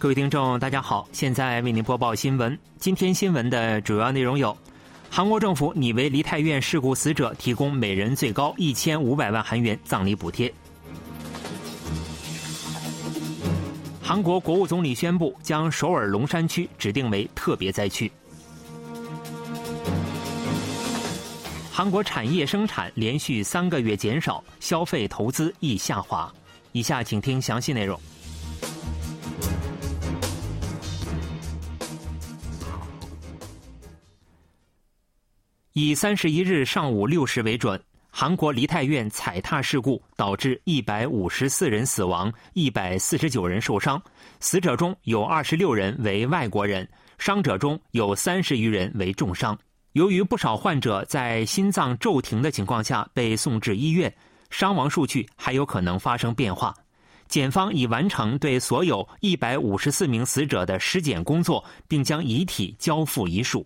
各位听众，大家好，现在为您播报新闻。今天新闻的主要内容有：韩国政府拟为梨泰院事故死者提供每人最高一千五百万韩元葬礼补贴；韩国国务总理宣布将首尔龙山区指定为特别灾区；韩国产业生产连续三个月减少，消费投资亦下滑。以下请听详细内容。以三十一日上午六时为准，韩国梨泰院踩踏事故导致一百五十四人死亡，一百四十九人受伤。死者中有二十六人为外国人，伤者中有三十余人为重伤。由于不少患者在心脏骤停的情况下被送至医院，伤亡数据还有可能发生变化。检方已完成对所有一百五十四名死者的尸检工作，并将遗体交付遗属。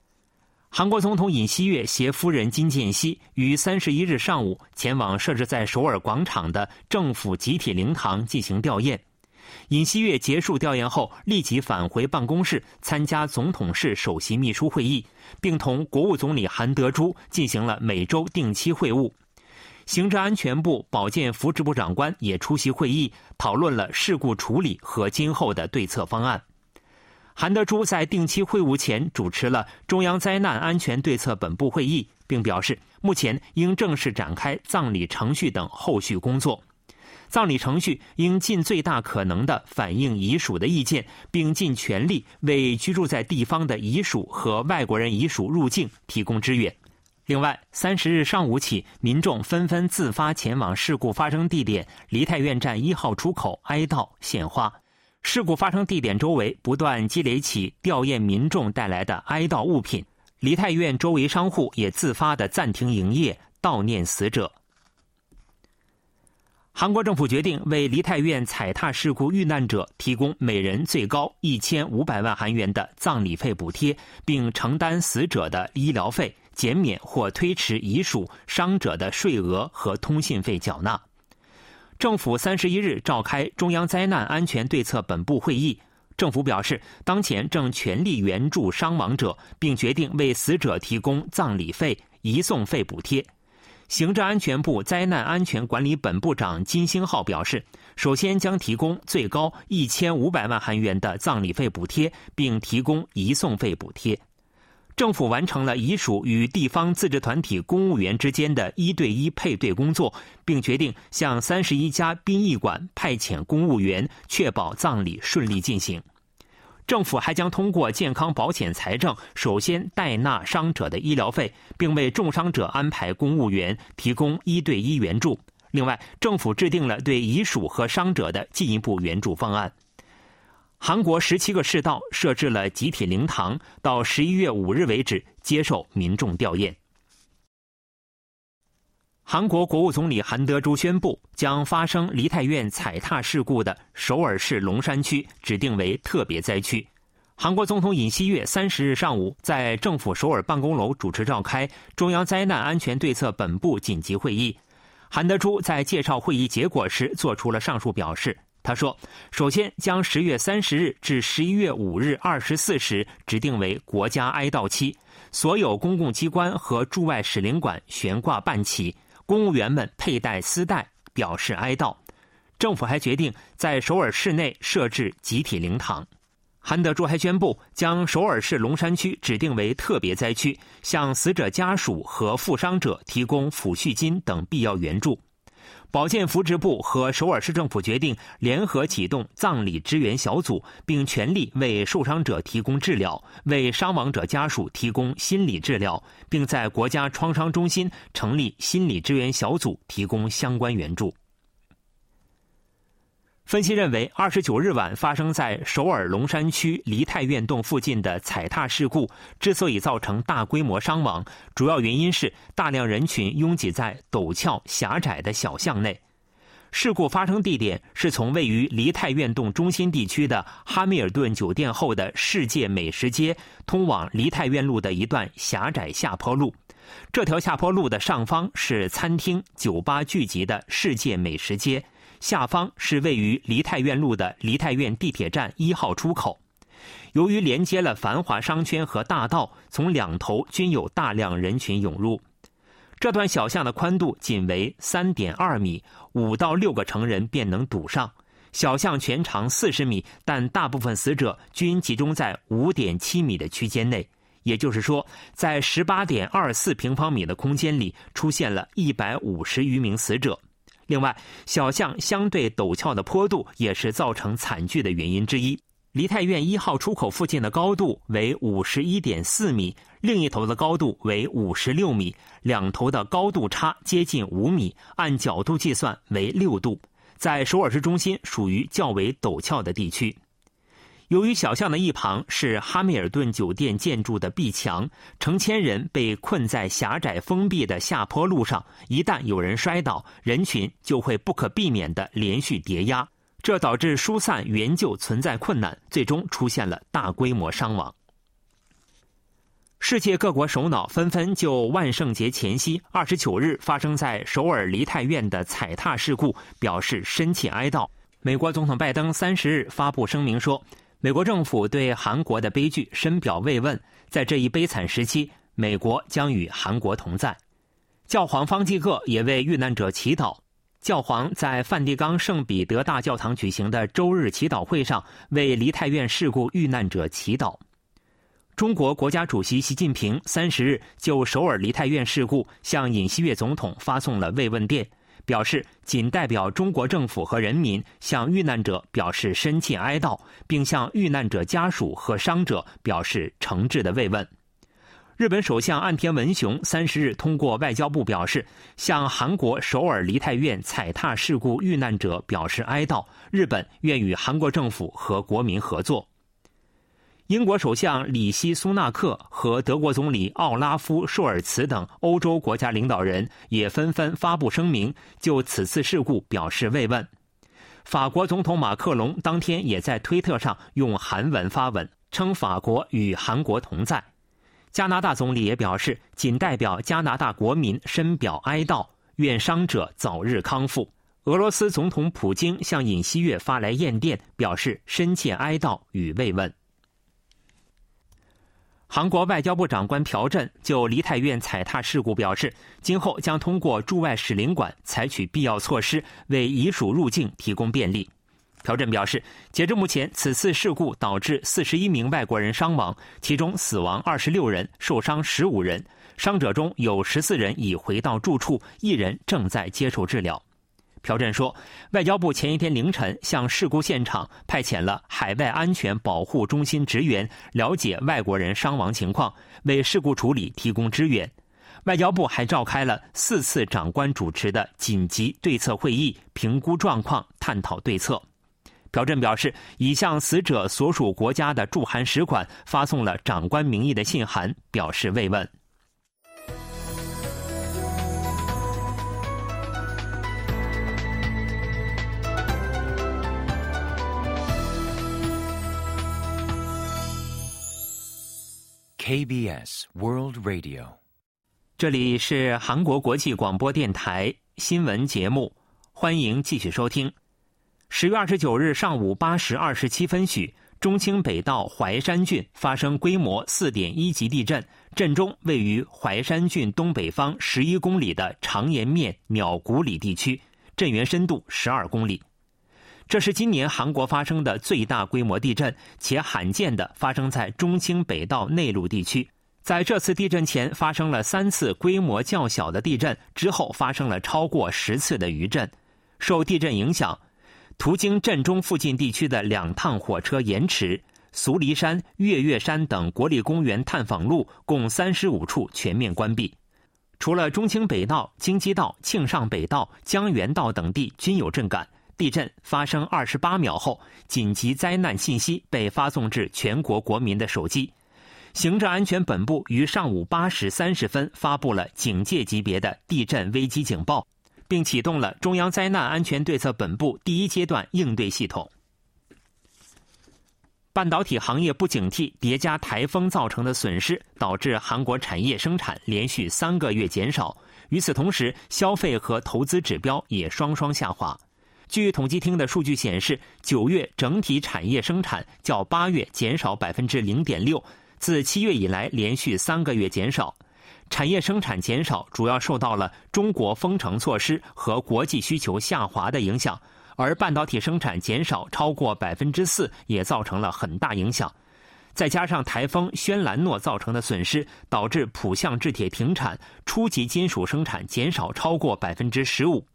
韩国总统尹锡悦携夫人金建熙于三十一日上午前往设置在首尔广场的政府集体灵堂进行吊唁。尹锡悦结束吊唁后，立即返回办公室参加总统室首席秘书会议，并同国务总理韩德洙进行了每周定期会晤。行政安全部保健福祉部长官也出席会议，讨论了事故处理和今后的对策方案。韩德洙在定期会晤前主持了中央灾难安全对策本部会议，并表示，目前应正式展开葬礼程序等后续工作。葬礼程序应尽最大可能的反映遗属的意见，并尽全力为居住在地方的遗属和外国人遗属入境提供支援。另外，三十日上午起，民众纷纷自发前往事故发生地点梨泰院站一号出口哀悼献花。事故发生地点周围不断积累起吊唁民众带来的哀悼物品，梨泰院周围商户也自发的暂停营业悼念死者。韩国政府决定为梨泰院踩踏事故遇难者提供每人最高一千五百万韩元的葬礼费补贴，并承担死者的医疗费，减免或推迟遗属伤者的税额和通信费缴纳。政府三十一日召开中央灾难安全对策本部会议，政府表示，当前正全力援助伤亡者，并决定为死者提供葬礼费、移送费补贴。行政安全部灾难安全管理本部长金星浩表示，首先将提供最高一千五百万韩元的葬礼费补贴，并提供移送费补贴。政府完成了遗属与地方自治团体公务员之间的一对一配对工作，并决定向三十一家殡仪馆派遣公务员，确保葬礼顺利进行。政府还将通过健康保险财政，首先代纳伤者的医疗费，并为重伤者安排公务员提供一对一援助。另外，政府制定了对遗属和伤者的进一步援助方案。韩国十七个市道设置了集体灵堂，到十一月五日为止接受民众吊唁。韩国国务总理韩德洙宣布，将发生梨泰院踩踏事故的首尔市龙山区指定为特别灾区。韩国总统尹锡悦三十日上午在政府首尔办公楼主持召开中央灾难安全对策本部紧急会议。韩德洙在介绍会议结果时做出了上述表示。他说：“首先，将十月三十日至十一月五日二十四时指定为国家哀悼期，所有公共机关和驻外使领馆悬挂半旗，公务员们佩戴丝带表示哀悼。政府还决定在首尔市内设置集体灵堂。韩德柱还宣布，将首尔市龙山区指定为特别灾区，向死者家属和负伤者提供抚恤金等必要援助。”保健福祉部和首尔市政府决定联合启动葬礼支援小组，并全力为受伤者提供治疗，为伤亡者家属提供心理治疗，并在国家创伤中心成立心理支援小组，提供相关援助。分析认为，二十九日晚发生在首尔龙山区梨泰院洞附近的踩踏事故之所以造成大规模伤亡，主要原因是大量人群拥挤在陡峭狭窄的小巷内。事故发生地点是从位于梨泰院洞中心地区的哈密尔顿酒店后的世界美食街通往梨泰院路的一段狭窄下坡路。这条下坡路的上方是餐厅、酒吧聚集的世界美食街。下方是位于梨泰院路的梨泰院地铁站一号出口。由于连接了繁华商圈和大道，从两头均有大量人群涌入。这段小巷的宽度仅为三点二米，五到六个成人便能堵上。小巷全长四十米，但大部分死者均集中在五点七米的区间内。也就是说，在十八点二四平方米的空间里，出现了一百五十余名死者。另外，小巷相对陡峭的坡度也是造成惨剧的原因之一。梨泰院一号出口附近的高度为五十一点四米，另一头的高度为五十六米，两头的高度差接近五米，按角度计算为六度，在首尔市中心属于较为陡峭的地区。由于小巷的一旁是哈密尔顿酒店建筑的壁墙，成千人被困在狭窄封闭的下坡路上，一旦有人摔倒，人群就会不可避免地连续叠压。这导致疏散援救存在困难，最终出现了大规模伤亡。世界各国首脑纷纷就万圣节前夕二十九日发生在首尔梨泰院的踩踏事故表示深切哀悼。美国总统拜登三十日发布声明说，美国政府对韩国的悲剧深表慰问，在这一悲惨时期，美国将与韩国同在。教皇方济各也为遇难者祈祷。教皇在梵蒂冈圣彼得大教堂举行的周日祈祷会上，为梨泰院事故遇难者祈祷。中国国家主席习近平三十日就首尔梨泰院事故向尹锡悦总统发送了慰问电，表示仅代表中国政府和人民向遇难者表示深切哀悼，并向遇难者家属和伤者表示诚挚的慰问。日本首相岸田文雄三十日通过外交部表示，向韩国首尔梨泰院踩踏事故遇难者表示哀悼。日本愿与韩国政府和国民合作。英国首相里希·苏纳克和德国总理奥拉夫·舒尔茨等欧洲国家领导人也纷纷发布声明，就此次事故表示慰问。法国总统马克龙当天也在推特上用韩文发文，称法国与韩国同在。加拿大总理也表示，仅代表加拿大国民深表哀悼，愿伤者早日康复。俄罗斯总统普京向尹锡悦发来唁电，表示深切哀悼与慰问。韩国外交部长官朴振就梨泰院踩踏事故表示，今后将通过驻外使领馆采取必要措施，为遗属入境提供便利。朴振表示，截至目前，此次事故导致四十一名外国人伤亡，其中死亡二十六人，受伤十五人。伤者中有十四人已回到住处，一人正在接受治疗。朴振说，外交部前一天凌晨向事故现场派遣了海外安全保护中心职员，了解外国人伤亡情况，为事故处理提供支援。外交部还召开了四次长官主持的紧急对策会议，评估状况，探讨对策。朴振表示，已向死者所属国家的驻韩使馆发送了长官名义的信函，表示慰问。KBS World Radio，这里是韩国国际广播电台新闻节目，欢迎继续收听。十月二十九日上午八时二十七分许，中清北道怀山郡发生规模四点一级地震，震中位于怀山郡东北方十一公里的长岩面鸟谷里地区，震源深度十二公里。这是今年韩国发生的最大规模地震，且罕见的发生在中清北道内陆地区。在这次地震前发生了三次规模较小的地震，之后发生了超过十次的余震。受地震影响。途经震中附近地区的两趟火车延迟，俗黎山、月月山等国立公园探访路共三十五处全面关闭。除了中清北道、京畿道、庆尚北道、江原道等地均有震感。地震发生二十八秒后，紧急灾难信息被发送至全国国民的手机。行政安全本部于上午八时三十分发布了警戒级别的地震危机警报。并启动了中央灾难安全对策本部第一阶段应对系统。半导体行业不警惕叠加台风造成的损失，导致韩国产业生产连续三个月减少。与此同时，消费和投资指标也双双下滑。据统计厅的数据显示，九月整体产业生产较八月减少百分之零点六，自七月以来连续三个月减少。产业生产减少主要受到了中国封城措施和国际需求下滑的影响，而半导体生产减少超过百分之四也造成了很大影响。再加上台风轩岚诺造成的损失，导致浦项制铁停产，初级金属生产减少超过百分之十五。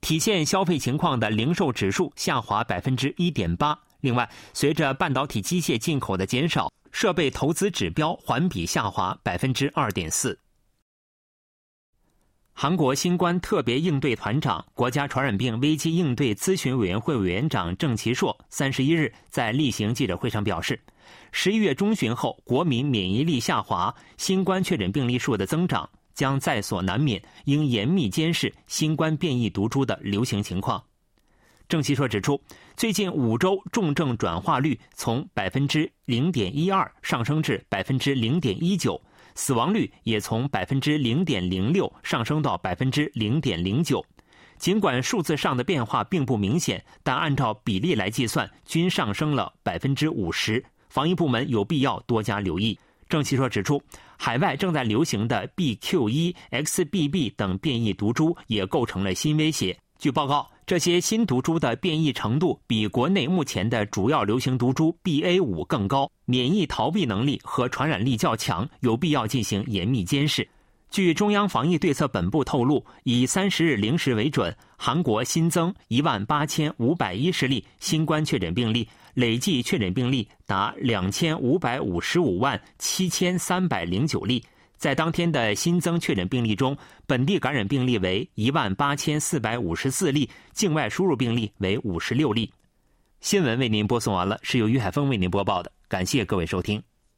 体现消费情况的零售指数下滑百分之一点八。另外，随着半导体机械进口的减少，设备投资指标环比下滑百分之二点四。韩国新冠特别应对团长、国家传染病危机应对咨询委员会委员长郑其硕三十一日在例行记者会上表示，十一月中旬后，国民免疫力下滑，新冠确诊病例数的增长。将在所难免，应严密监视新冠变异毒株的流行情况。郑其硕指出，最近五周重症转化率从百分之零点一二上升至百分之零点一九，死亡率也从百分之零点零六上升到百分之零点零九。尽管数字上的变化并不明显，但按照比例来计算，均上升了百分之五十。防疫部门有必要多加留意。郑其硕指出，海外正在流行的 BQ.1、XBB 等变异毒株也构成了新威胁。据报告，这些新毒株的变异程度比国内目前的主要流行毒株 BA.5 更高，免疫逃避能力和传染力较强，有必要进行严密监视。据中央防疫对策本部透露，以三十日零时为准，韩国新增一万八千五百一十例新冠确诊病例。累计确诊病例达两千五百五十五万七千三百零九例，在当天的新增确诊病例中，本地感染病例为一万八千四百五十四例，境外输入病例为五十六例。新闻为您播送完了，是由于海峰为您播报的，感谢各位收听。